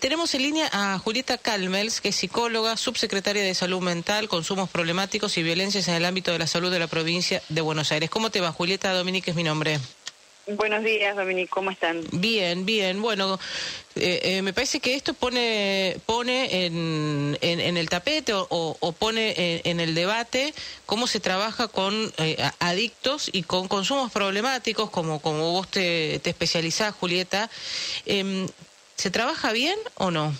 Tenemos en línea a Julieta Calmels, que es psicóloga, subsecretaria de Salud Mental, Consumos Problemáticos y Violencias en el ámbito de la salud de la provincia de Buenos Aires. ¿Cómo te va, Julieta? Dominique es mi nombre. Buenos días, Dominique, ¿cómo están? Bien, bien. Bueno, eh, eh, me parece que esto pone, pone en, el tapete o, pone en, el debate cómo se trabaja con eh, adictos y con consumos problemáticos, como, como vos te, te especializás, Julieta. ¿Se trabaja bien o no?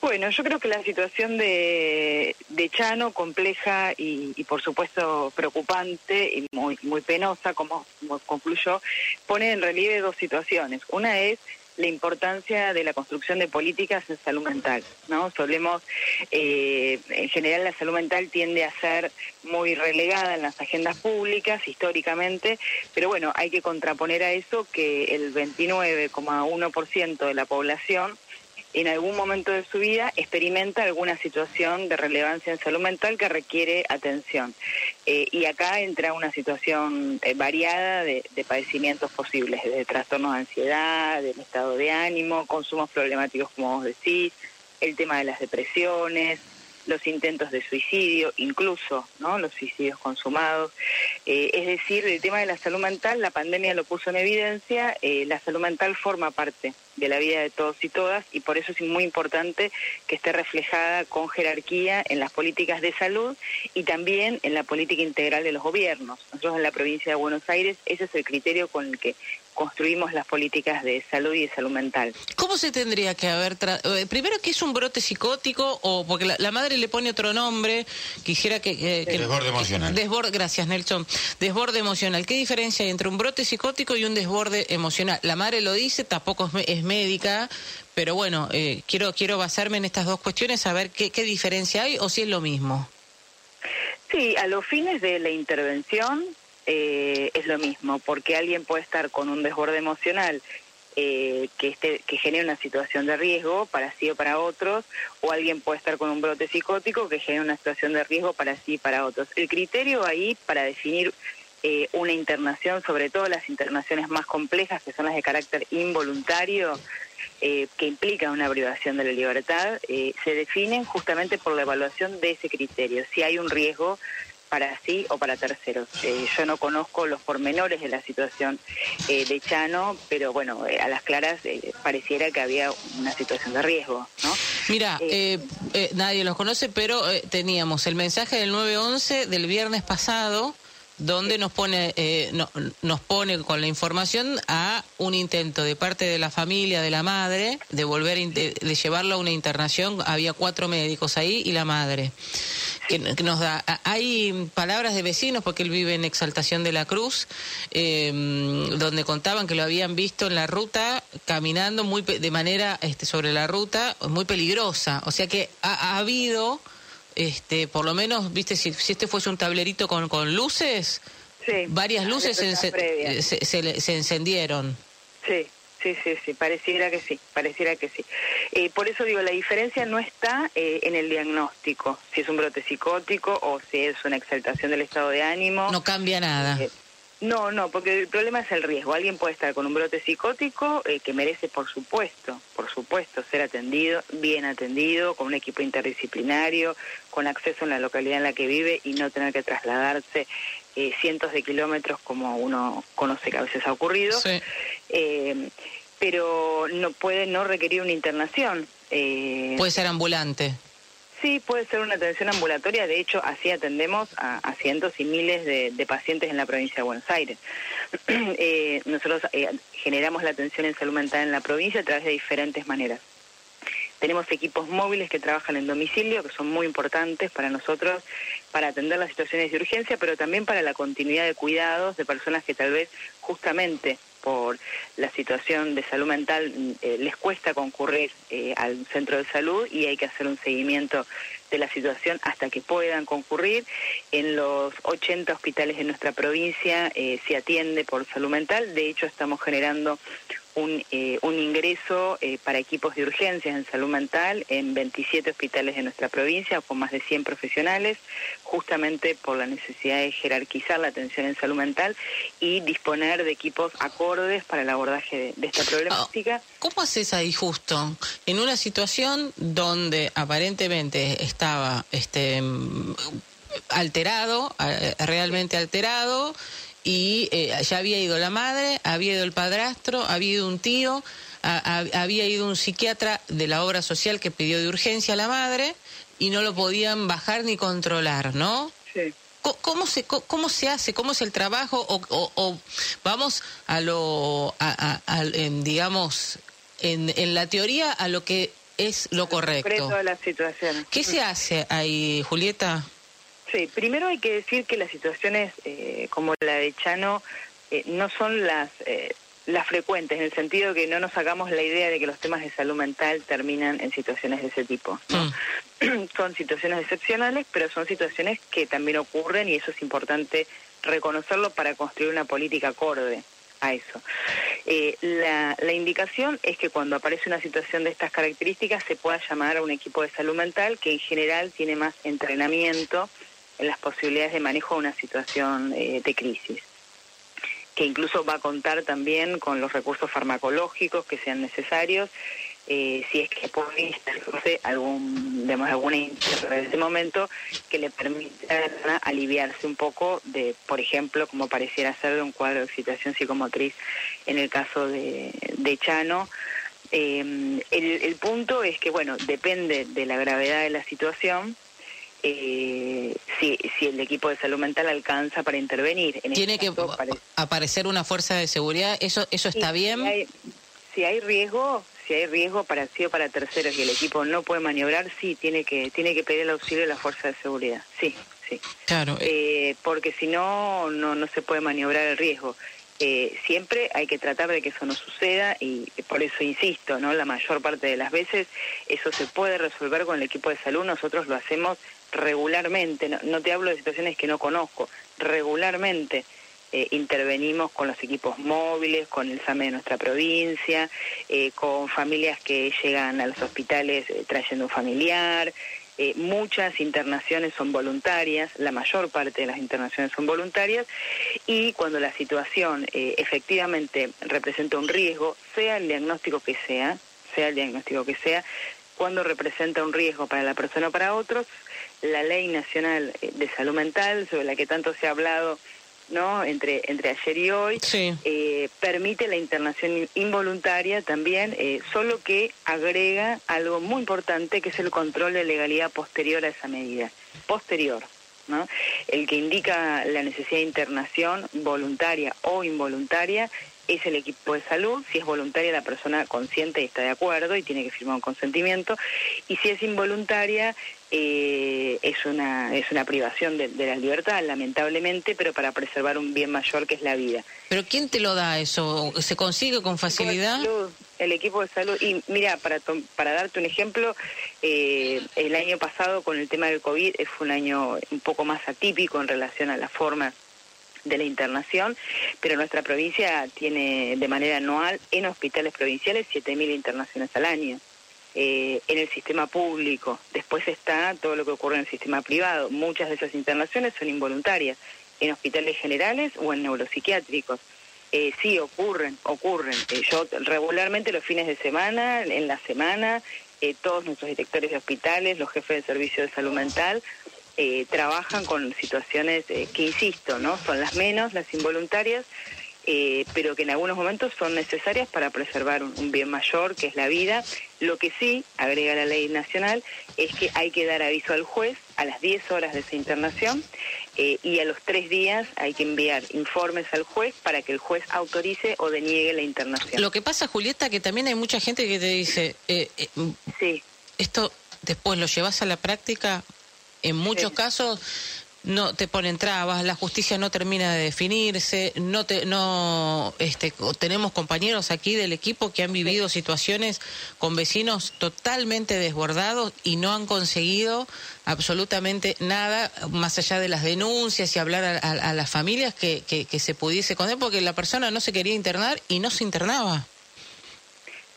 Bueno, yo creo que la situación de, de Chano, compleja y, por supuesto preocupante y muy, muy penosa, como, como concluyó, pone en relieve dos situaciones. Una es la importancia de la construcción de políticas en salud mental, ¿no? Solemos, eh, en general la salud mental tiende a ser muy relegada en las agendas públicas históricamente, pero bueno, hay que contraponer a eso que el 29,1% de la población en algún momento de su vida experimenta alguna situación de relevancia en salud mental que requiere atención. Eh, y acá entra una situación eh, variada de, padecimientos posibles, de trastornos de ansiedad, del estado de ánimo, consumos problemáticos como vos decís, el tema de las depresiones, los intentos de suicidio, incluso ¿no? los suicidios consumados. Eh, es decir, el tema de la salud mental, la pandemia lo puso en evidencia, la salud mental forma parte de la vida de todos y todas y por eso es muy importante que esté reflejada con jerarquía en las políticas de salud y también en la política integral de los gobiernos. Nosotros en la provincia de Buenos Aires ese es el criterio con el que construimos las políticas de salud y de salud mental. ¿Cómo se tendría que haber... Eh, primero, ¿qué es un brote psicótico? o Porque la, madre le pone otro nombre, quisiera que... desborde emocional. desborde, gracias, Nelson. Desborde emocional. ¿Qué diferencia hay entre un brote psicótico y un desborde emocional? La madre lo dice, tampoco es, médica, pero bueno, eh, quiero, quiero basarme en estas dos cuestiones, a ver qué, qué diferencia hay o si es lo mismo. Sí, a los fines de la intervención eh, es lo mismo, porque alguien puede estar con un desborde emocional eh, que, esté, que genere una situación de riesgo para sí o para otros, o alguien puede estar con un brote psicótico que genere una situación de riesgo para sí y para otros. El criterio ahí para definir eh, una internación, sobre todo las internaciones más complejas, que son las de carácter involuntario, que implican una privación de la libertad, se definen justamente por la evaluación de ese criterio, si hay un riesgo para sí o para terceros. Eh, yo no conozco los pormenores de la situación eh, de Chano, pero bueno, eh, a las claras pareciera que había una situación de riesgo, ¿no? Mira, nadie los conoce, pero teníamos el mensaje del 911 del viernes pasado donde nos pone nos pone con la información a un intento de parte de la familia de la madre de volver de, de llevarlo a una internación había cuatro médicos ahí y la madre que, nos da. Hay palabras de vecinos, porque él vive en Exaltación de la Cruz, em, donde contaban que lo habían visto en la ruta, caminando muy de manera este, sobre la ruta, muy peligrosa. O sea que ha, habido, este, por lo menos, viste, si, si este fuese un tablerito con, con luces, varias luces se, se, se encendieron. Sí. Sí, sí, sí, pareciera que sí, pareciera que sí. Eh, por eso digo, la diferencia no está eh, en el diagnóstico, si es un brote psicótico o si es una exaltación del estado de ánimo. No cambia nada. Eh, no, no, porque el problema es el riesgo. Alguien puede estar con un brote psicótico que merece, por supuesto, por supuesto, ser atendido, bien atendido, con un equipo interdisciplinario, con acceso en la localidad en la que vive y no tener que trasladarse cientos de kilómetros como uno conoce que a veces ha ocurrido. Sí pero no puede no requerir una internación. Eh, puede ser ambulante. Sí, puede ser una atención ambulatoria. De hecho, así atendemos a, cientos y miles de, pacientes en la provincia de Buenos Aires. eh, nosotros eh, generamos la atención en salud mental en la provincia a través de diferentes maneras. Tenemos equipos móviles que trabajan en domicilio, que son muy importantes para nosotros, para atender las situaciones de urgencia, pero también para la continuidad de cuidados de personas que tal vez justamente por la situación de salud mental eh, les cuesta concurrir eh, al centro de salud y hay que hacer un seguimiento de la situación hasta que puedan concurrir. En los 80 hospitales de nuestra provincia eh, se atiende por salud mental, de hecho estamos generando un, eh, un ingreso eh, para equipos de urgencias en salud mental en 27 hospitales de nuestra provincia, con más de 100 profesionales, justamente por la necesidad de jerarquizar la atención en salud mental y disponer de equipos acordes para el abordaje de, esta problemática. Ah, ¿Cómo haces ahí justo? En una situación donde aparentemente estaba este alterado, eh, realmente alterado, y eh, ya había ido la madre, había ido el padrastro, había ido un tío, había ido un psiquiatra de la obra social que pidió de urgencia a la madre y no lo podían bajar ni controlar, ¿no? Sí. ¿Cómo se, cómo se hace? ¿Cómo es el trabajo? ¿O, vamos a lo, digamos, en, en la teoría a lo que es lo correcto? De la situación. ¿Qué se hace ahí, Julieta? Sí, primero hay que decir que las situaciones eh, como la de Chano eh, no son las eh, las frecuentes, en el sentido que no nos hagamos la idea de que los temas de salud mental terminan en situaciones de ese tipo. Mm. son situaciones excepcionales, pero son situaciones que también ocurren y eso es importante reconocerlo para construir una política acorde a eso. la, la, indicación es que cuando aparece una situación de estas características se pueda llamar a un equipo de salud mental que en general tiene más entrenamiento en las posibilidades de manejo de una situación eh, de crisis que incluso va a contar también con los recursos farmacológicos que sean necesarios, eh, si es que puede instalarse algún, digamos, alguna en ese momento que le permita aliviarse un poco de, por ejemplo, como pareciera ser de un cuadro de excitación psicomotriz en el caso de, de Chano. Eh, el punto es que, bueno, depende de la gravedad de la situación, eh, si, si el equipo de salud mental alcanza para intervenir. En Tiene este que aparecer una fuerza de seguridad, ¿eso eso está bien? Si hay, riesgo, si hay riesgo para sí o para terceros y el equipo no puede maniobrar, sí, tiene que, tiene que pedir el auxilio de la fuerza de seguridad, sí, sí. Claro. Eh, porque si no, no, no se puede maniobrar el riesgo. Eh, siempre hay que tratar de que eso no suceda y por eso insisto, ¿no? La mayor parte de las veces eso se puede resolver con el equipo de salud, nosotros lo hacemos regularmente, no, te hablo de situaciones que no conozco, regularmente eh, intervenimos con los equipos móviles, con el SAME de nuestra provincia, eh, con familias que llegan a los hospitales eh, trayendo un familiar. muchas internaciones son voluntarias, la mayor parte de las internaciones son voluntarias, y cuando la situación efectivamente representa un riesgo, sea el diagnóstico que sea, sea el diagnóstico que sea, cuando representa un riesgo para la persona o para otros, la Ley Nacional eh, de Salud Mental, sobre la que tanto se ha hablado no entre entre ayer y hoy eh, permite la internación involuntaria también eh, solo que agrega algo muy importante que es el control de legalidad posterior a esa medida. Posterior ¿no? el que indica la necesidad de internación voluntaria o involuntaria es el equipo de salud, si es voluntaria la persona consciente y está de acuerdo y tiene que firmar un consentimiento, y si es involuntaria eh, es una es una privación de, la libertad, lamentablemente, pero para preservar un bien mayor que es la vida. ¿Pero quién te lo da eso? ¿Se consigue con facilidad? El equipo de salud, y mira, para, para darte un ejemplo, eh, el año pasado con el tema del COVID eh, fue un año un poco más atípico en relación a la forma de la internación, pero nuestra provincia tiene de manera anual en hospitales provinciales 7.000 internaciones al año. Eh, en el sistema público. Después está todo lo que ocurre en el sistema privado. Muchas de esas internaciones son involuntarias, en hospitales generales o en neuropsiquiátricos. Eh, sí, ocurren, ocurren. Eh, yo regularmente los fines de semana, en la semana, eh, todos nuestros directores de hospitales, los jefes de servicio de salud mental, trabajan con situaciones que, insisto, no son las menos, las involuntarias, eh, pero que en algunos momentos son necesarias para preservar un, bien mayor, que es la vida. Lo que sí, agrega la ley nacional, es que hay que dar aviso al juez a las 10 horas de esa internación eh, y a los tres días hay que enviar informes al juez para que el juez autorice o deniegue la internación. Lo que pasa, Julieta, que también hay mucha gente que te dice, eh, sí. esto después lo llevas a la práctica, en muchos casos no te ponen trabas, la justicia no termina de definirse, no te, no este tenemos compañeros aquí del equipo que han vivido situaciones con vecinos totalmente desbordados y no han conseguido absolutamente nada más allá de las denuncias y hablar a, las familias que, que, se pudiese con él porque la persona no se quería internar y no se internaba.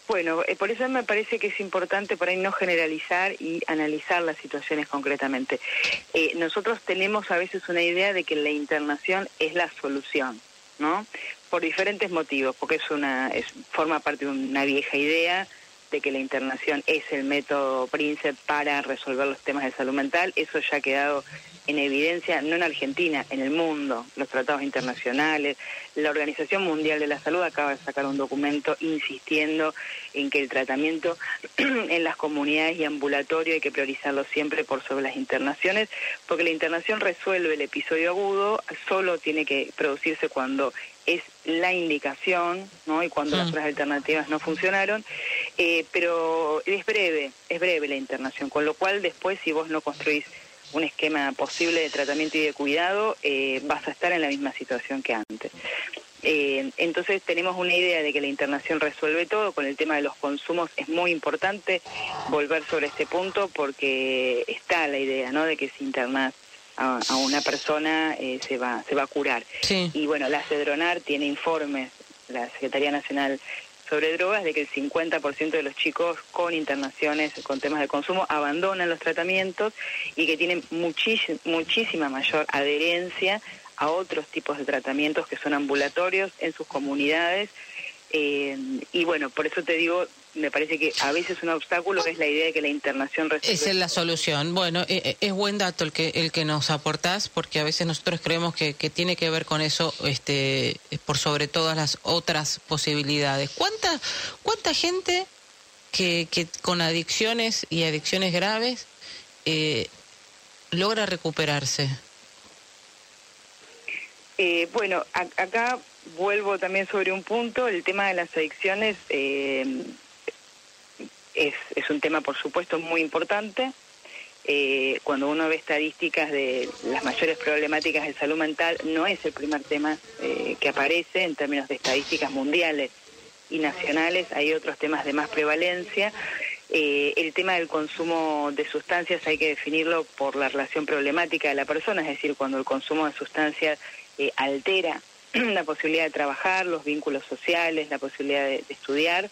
Bueno, eh, por eso me parece que es importante por ahí no generalizar y analizar las situaciones concretamente. Eh, nosotros tenemos a veces una idea de que la internación es la solución, ¿no? Por diferentes motivos, porque es una es, forma parte de una vieja idea de que la internación es el método príncipe para resolver los temas de salud mental. Eso ya ha quedado en evidencia, no en Argentina, en el mundo, los tratados internacionales. La Organización Mundial de la Salud acaba de sacar un documento insistiendo en que el tratamiento en las comunidades y ambulatorio hay que priorizarlo siempre por sobre las internaciones, porque la internación resuelve el episodio agudo, solo tiene que producirse cuando es la indicación, ¿no? Y cuando las mm. otras alternativas no funcionaron, eh, pero es breve, es breve la internación, con lo cual después si vos no construís un esquema posible de tratamiento y de cuidado, eh, vas a estar en la misma situación que antes. Eh, entonces tenemos una idea de que la internación resuelve todo, con el tema de los consumos es muy importante volver sobre este punto porque está la idea ¿no? de que si internas a, una persona eh, se va se va a curar. Y bueno, la Cedronar tiene informes, la Secretaría Nacional sobre drogas de que el 50% de los chicos con internaciones con temas de consumo abandonan los tratamientos y que tienen muchísima mayor adherencia a otros tipos de tratamientos que son ambulatorios en sus comunidades. Eh, y bueno, por eso te digo, me parece que a veces un obstáculo es la idea de que la internación Esa es la solución. Bueno, eh, eh, es buen dato el que el que nos aportás, porque a veces nosotros creemos que, que tiene que ver con eso, este, por sobre todas las otras posibilidades. ¿Cuánta cuánta gente que, que con adicciones y adicciones graves eh, logra recuperarse? bueno, acá vuelvo también sobre un punto, el tema de las adicciones. Eh, es, es un tema, por supuesto, muy importante. Eh, cuando uno ve estadísticas de las mayores problemáticas de salud mental, no es el primer tema eh, que aparece en términos de estadísticas mundiales y nacionales, hay otros temas de más prevalencia. Eh, el tema del consumo de sustancias hay que definirlo por la relación problemática de la persona, es decir, cuando el consumo de sustancias altera la posibilidad de trabajar, los vínculos sociales, la posibilidad de estudiar,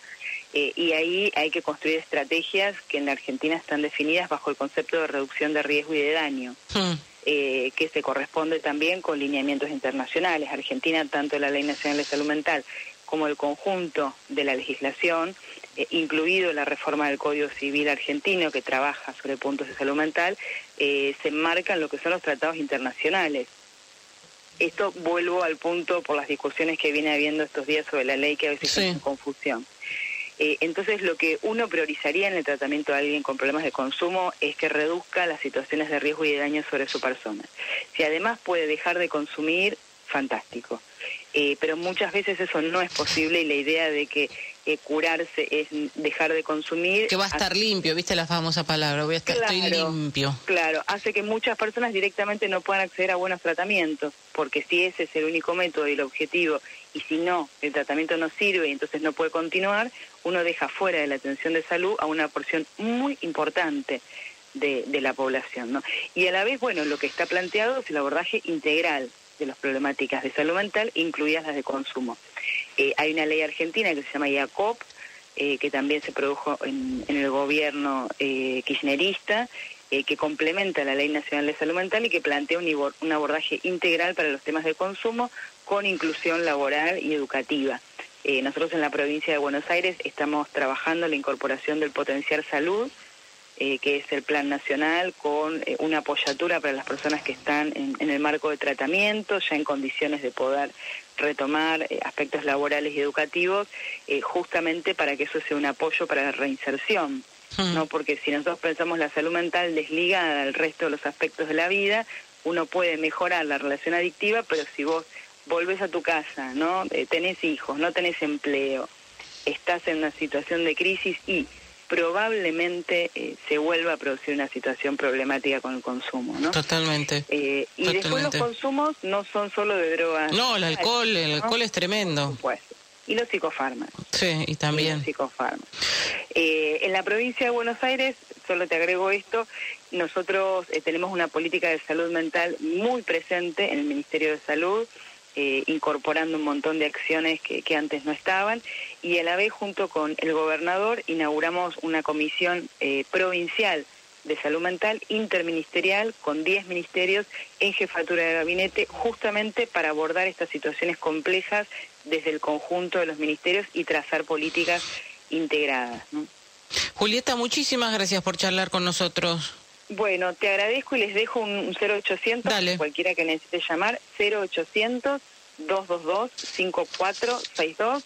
eh, y ahí hay que construir estrategias que en la Argentina están definidas bajo el concepto de reducción de riesgo y de daño, hmm. eh, que se corresponde también con lineamientos internacionales. Argentina, tanto la Ley Nacional de Salud Mental como el conjunto de la legislación, eh, incluido la reforma del Código Civil argentino que trabaja sobre puntos de salud mental, se enmarcan lo que son los tratados internacionales. Esto vuelvo al punto por las discusiones que viene habiendo estos días sobre la ley que a veces sí. confusión. Eh, entonces, lo que uno priorizaría en el tratamiento de alguien con problemas de consumo es que reduzca las situaciones de riesgo y de daño sobre su persona. Si además puede dejar de consumir, fantástico. Eh, pero muchas veces eso no es posible y la idea de que eh, curarse es dejar de consumir. Que va a estar limpio, viste la famosa palabra, voy a estar estoy limpio. Claro, hace que muchas personas directamente no puedan acceder a buenos tratamientos, porque si ese es el único método y el objetivo, y si no, el tratamiento no sirve y entonces no puede continuar, uno deja fuera de la atención de salud a una porción muy importante de, de la población. ¿no? Y a la vez, bueno, lo que está planteado es el abordaje integral de las problemáticas de salud mental, incluidas las de consumo. Eh, hay una ley argentina que se llama IACOP, eh, que también se produjo en, el gobierno eh, kirchnerista, eh, que complementa la Ley Nacional de Salud Mental y que plantea un, un abordaje integral para los temas de consumo con inclusión laboral y educativa. nosotros en la provincia de Buenos Aires estamos trabajando la incorporación del potencial salud, eh, que es el plan nacional, con eh, una apoyatura para las personas que están en, el marco de tratamiento, ya en condiciones de poder retomar eh, aspectos laborales y educativos, justamente para que eso sea un apoyo para la reinserción. Hmm. ¿no? Porque si nosotros pensamos la salud mental desligada del resto de los aspectos de la vida, uno puede mejorar la relación adictiva, pero si vos volvés a tu casa, ¿no? tenés hijos, no tenés empleo, estás en una situación de crisis y probablemente eh, se vuelva a producir una situación problemática con el consumo, ¿no? Totalmente. Eh, y después los consumos no son solo de drogas. No, el alcohol, el alcohol es tremendo. Pues, y los psicofármacos. Sí, y también. los psicofármacos. Eh, en la provincia de Buenos Aires, solo te agrego esto, nosotros tenemos una política de salud mental muy presente en el Ministerio de Salud. Eh, incorporando un montón de acciones que, que, antes no estaban y a la vez junto con el gobernador inauguramos una comisión eh, provincial de salud mental interministerial con 10 ministerios en jefatura de gabinete justamente para abordar estas situaciones complejas desde el conjunto de los ministerios y trazar políticas integradas. Julieta, muchísimas gracias por charlar con nosotros. Bueno, te agradezco y les dejo un 0800, cualquiera que necesite llamar, 0800 222 5462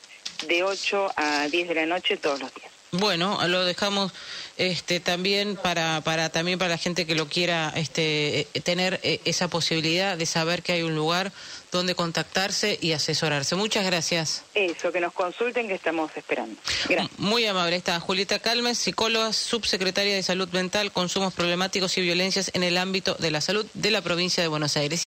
de 8 a 10 de la noche todos los días. Bueno, lo dejamos este también para para también para la gente que lo quiera este eh, tener eh, esa posibilidad de saber que hay un lugar donde contactarse y asesorarse. Muchas gracias. Eso, que nos consulten que estamos esperando. Gracias. Muy amable. Está Julieta Calmes, psicóloga, subsecretaria de Salud Mental, Consumos Problemáticos y Violencias en el ámbito de la salud de la provincia de Buenos Aires.